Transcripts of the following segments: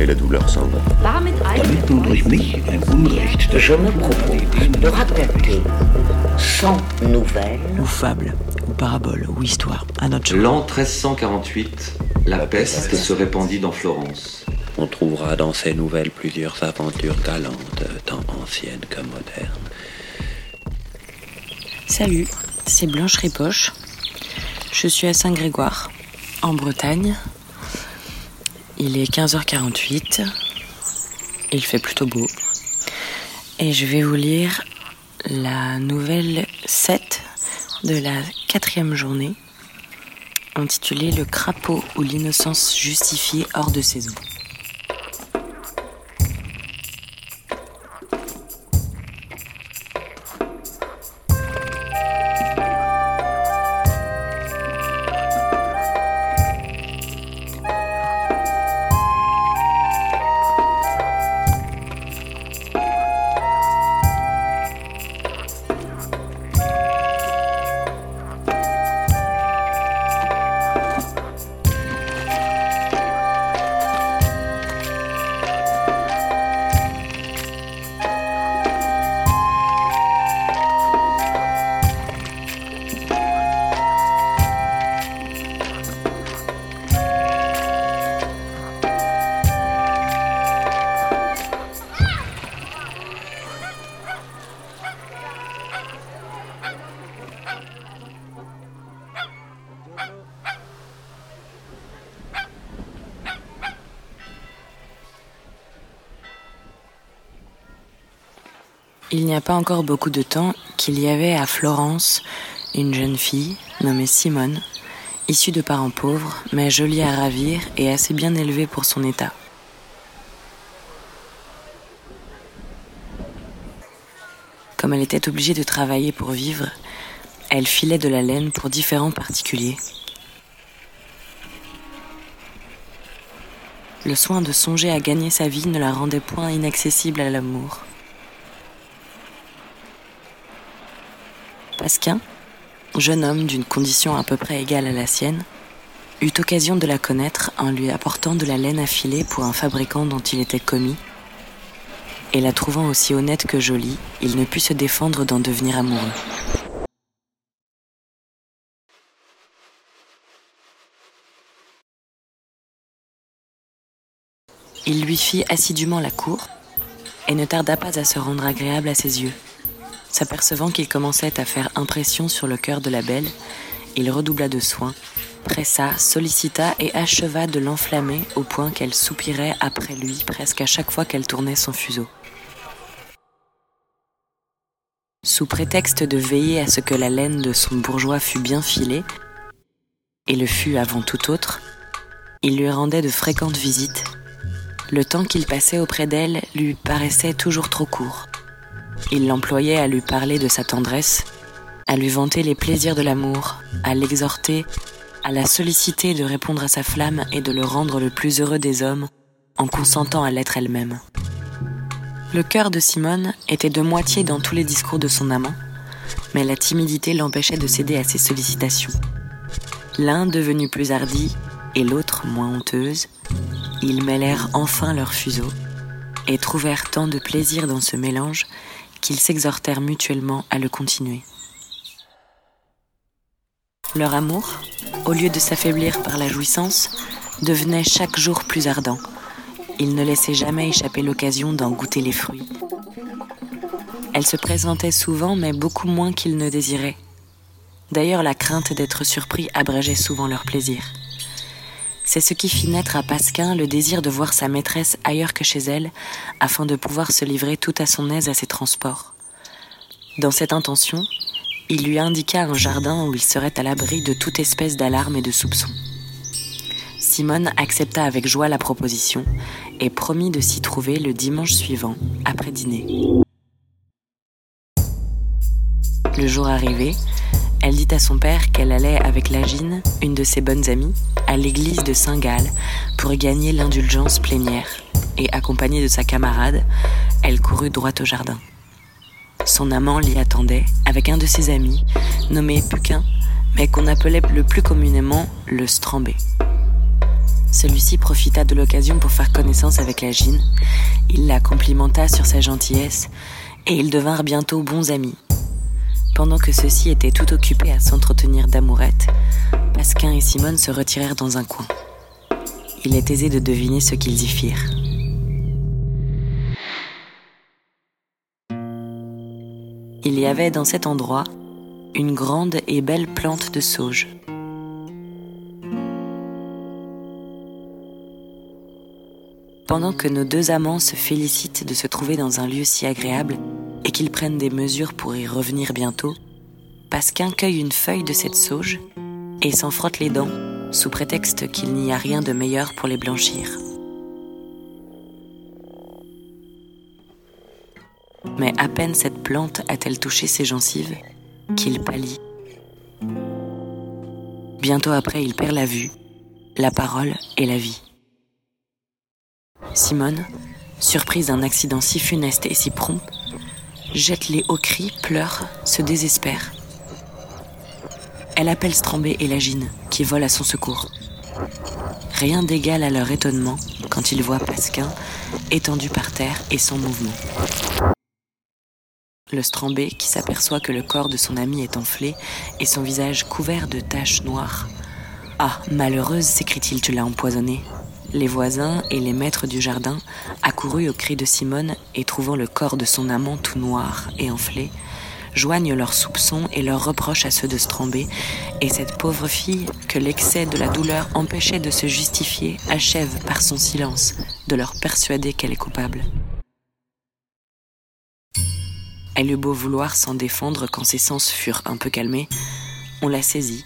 et la douleur s'en va. Damit nun durch mich ein Unrecht. Je me propose de raconter 100 nouvelles ou fable, ou parabole, ou histoire, à notre L'an 1348, la peste se répandit dans Florence. On trouvera dans ces nouvelles plusieurs aventures galantes, tant anciennes que modernes. Salut, c'est Blanche Ripoche. Je suis à Saint-Grégoire, en Bretagne. Il est 15h48. Il fait plutôt beau. Et je vais vous lire la nouvelle 7 de la quatrième journée, intitulée Le crapaud ou l'innocence justifiée hors de saison. Il n'y a pas encore beaucoup de temps qu'il y avait à Florence une jeune fille nommée Simone, issue de parents pauvres, mais jolie à ravir et assez bien élevée pour son état. Comme elle était obligée de travailler pour vivre, elle filait de la laine pour différents particuliers. Le soin de songer à gagner sa vie ne la rendait point inaccessible à l'amour. Pasquin, jeune homme d'une condition à peu près égale à la sienne, eut occasion de la connaître en lui apportant de la laine à filer pour un fabricant dont il était commis, et la trouvant aussi honnête que jolie, il ne put se défendre d'en devenir amoureux. Il lui fit assidûment la cour, et ne tarda pas à se rendre agréable à ses yeux. S'apercevant qu'il commençait à faire impression sur le cœur de la belle, il redoubla de soins, pressa, sollicita et acheva de l'enflammer au point qu'elle soupirait après lui presque à chaque fois qu'elle tournait son fuseau. Sous prétexte de veiller à ce que la laine de son bourgeois fût bien filée, et le fût avant tout autre, il lui rendait de fréquentes visites. Le temps qu'il passait auprès d'elle lui paraissait toujours trop court. Il l'employait à lui parler de sa tendresse, à lui vanter les plaisirs de l'amour, à l'exhorter, à la solliciter de répondre à sa flamme et de le rendre le plus heureux des hommes en consentant à l'être elle-même. Le cœur de Simone était de moitié dans tous les discours de son amant, mais la timidité l'empêchait de céder à ses sollicitations. L'un devenu plus hardi et l'autre moins honteuse, ils mêlèrent enfin leurs fuseaux et trouvèrent tant de plaisir dans ce mélange qu'ils s'exhortèrent mutuellement à le continuer. Leur amour, au lieu de s'affaiblir par la jouissance, devenait chaque jour plus ardent. Ils ne laissaient jamais échapper l'occasion d'en goûter les fruits. Elle se présentait souvent, mais beaucoup moins qu'ils ne désiraient. D'ailleurs, la crainte d'être surpris abrégeait souvent leur plaisir. C'est ce qui fit naître à Pasquin le désir de voir sa maîtresse ailleurs que chez elle, afin de pouvoir se livrer tout à son aise à ses transports. Dans cette intention, il lui indiqua un jardin où il serait à l'abri de toute espèce d'alarme et de soupçon. Simone accepta avec joie la proposition et promit de s'y trouver le dimanche suivant, après dîner. Le jour arrivé, elle dit à son père qu'elle allait avec Lagine, une de ses bonnes amies, à l'église de Saint-Gall pour gagner l'indulgence plénière. Et accompagnée de sa camarade, elle courut droit au jardin. Son amant l'y attendait avec un de ses amis, nommé Puquin, mais qu'on appelait le plus communément le Strambé. Celui-ci profita de l'occasion pour faire connaissance avec Lagine. Il la complimenta sur sa gentillesse et ils devinrent bientôt bons amis pendant que ceux-ci étaient tout occupés à s'entretenir d'amourette, Pasquin et Simone se retirèrent dans un coin. Il est aisé de deviner ce qu'ils y firent. Il y avait dans cet endroit une grande et belle plante de sauge. Pendant que nos deux amants se félicitent de se trouver dans un lieu si agréable, et qu'ils prennent des mesures pour y revenir bientôt, Pasquin cueille une feuille de cette sauge et s'en frotte les dents sous prétexte qu'il n'y a rien de meilleur pour les blanchir. Mais à peine cette plante a-t-elle touché ses gencives qu'il pâlit. Bientôt après, il perd la vue, la parole et la vie. Simone, surprise d'un accident si funeste et si prompt, jette les hauts cris, pleure, se désespère. Elle appelle Strambé et Lagine, qui volent à son secours. Rien d'égal à leur étonnement quand ils voient Pasquin étendu par terre et sans mouvement. Le Strambé, qui s'aperçoit que le corps de son ami est enflé et son visage couvert de taches noires. Ah, malheureuse, s'écrie-t-il, tu l'as empoisonné. Les voisins et les maîtres du jardin, accourus au cri de Simone et trouvant le corps de son amant tout noir et enflé, joignent leurs soupçons et leurs reproches à ceux de Strambé, et cette pauvre fille, que l'excès de la douleur empêchait de se justifier, achève par son silence de leur persuader qu'elle est coupable. Elle eut beau vouloir s'en défendre quand ses sens furent un peu calmés, on la saisit,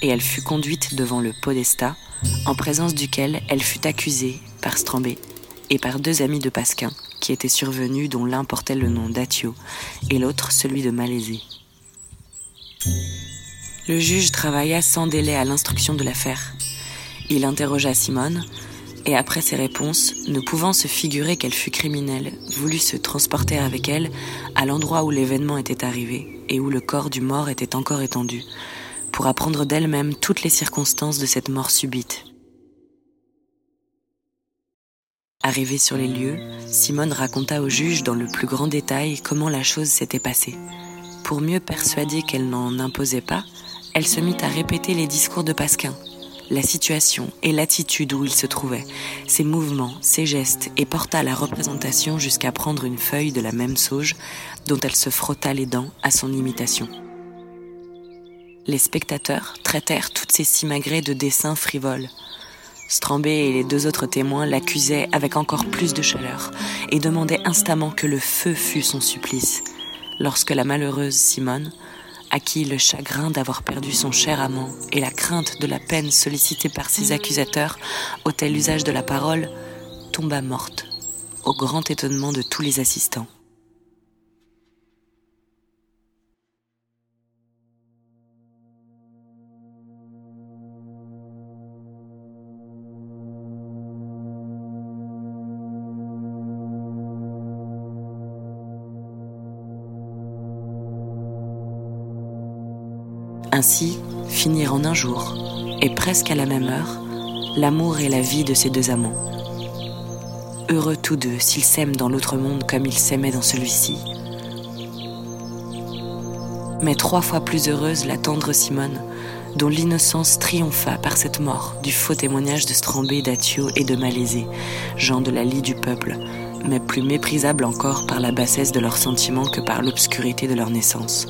et elle fut conduite devant le podestat, en présence duquel elle fut accusée par Strambé et par deux amis de Pasquin qui étaient survenus dont l'un portait le nom d'Atio et l'autre celui de Malaisé. Le juge travailla sans délai à l'instruction de l'affaire. Il interrogea Simone et après ses réponses, ne pouvant se figurer qu'elle fut criminelle, voulut se transporter avec elle à l'endroit où l'événement était arrivé et où le corps du mort était encore étendu, pour apprendre d'elle-même toutes les circonstances de cette mort subite. Arrivée sur les lieux, Simone raconta au juge dans le plus grand détail comment la chose s'était passée. Pour mieux persuader qu'elle n'en imposait pas, elle se mit à répéter les discours de Pasquin, la situation et l'attitude où il se trouvait, ses mouvements, ses gestes, et porta la représentation jusqu'à prendre une feuille de la même sauge dont elle se frotta les dents à son imitation. Les spectateurs traitèrent toutes ces simagrées de dessins frivoles. Strambé et les deux autres témoins l'accusaient avec encore plus de chaleur et demandaient instamment que le feu fût son supplice, lorsque la malheureuse Simone, à qui le chagrin d'avoir perdu son cher amant et la crainte de la peine sollicitée par ses accusateurs ôtaient l'usage de la parole, tomba morte, au grand étonnement de tous les assistants. Ainsi finirent en un jour, et presque à la même heure, l'amour et la vie de ces deux amants. Heureux tous deux s'ils s'aiment dans l'autre monde comme ils s'aimaient dans celui-ci. Mais trois fois plus heureuse la tendre Simone, dont l'innocence triompha par cette mort du faux témoignage de Strambé, d'Atio et de Malaisé, gens de la lie du peuple, mais plus méprisables encore par la bassesse de leurs sentiments que par l'obscurité de leur naissance.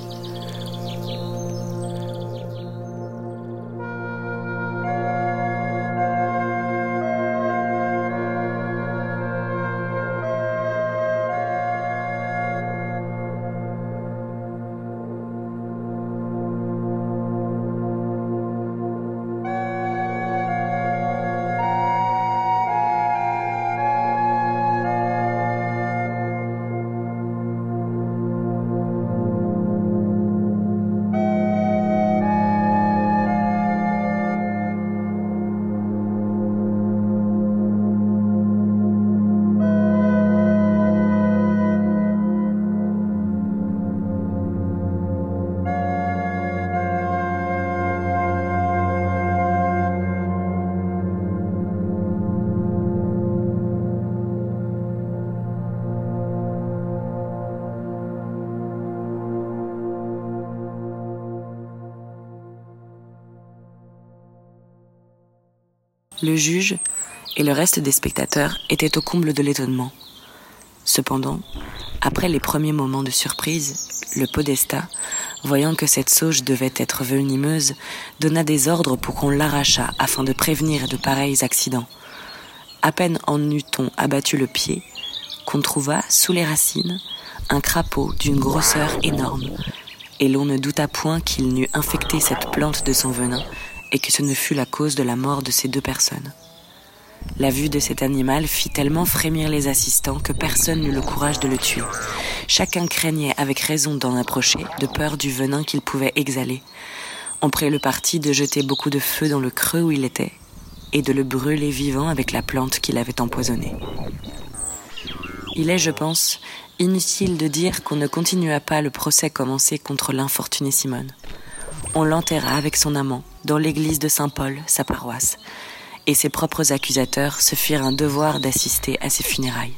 Le juge et le reste des spectateurs étaient au comble de l'étonnement. Cependant, après les premiers moments de surprise, le podestat, voyant que cette sauge devait être venimeuse, donna des ordres pour qu'on l'arrachât afin de prévenir de pareils accidents. À peine en eut-on abattu le pied, qu'on trouva, sous les racines, un crapaud d'une grosseur énorme, et l'on ne douta point qu'il n'eût infecté cette plante de son venin, et que ce ne fût la cause de la mort de ces deux personnes. La vue de cet animal fit tellement frémir les assistants que personne n'eut le courage de le tuer. Chacun craignait avec raison d'en approcher, de peur du venin qu'il pouvait exhaler. On prit le parti de jeter beaucoup de feu dans le creux où il était et de le brûler vivant avec la plante qui l'avait empoisonné. Il est, je pense, inutile de dire qu'on ne continua pas le procès commencé contre l'infortunée Simone. On l'enterra avec son amant dans l'église de Saint-Paul, sa paroisse, et ses propres accusateurs se firent un devoir d'assister à ses funérailles.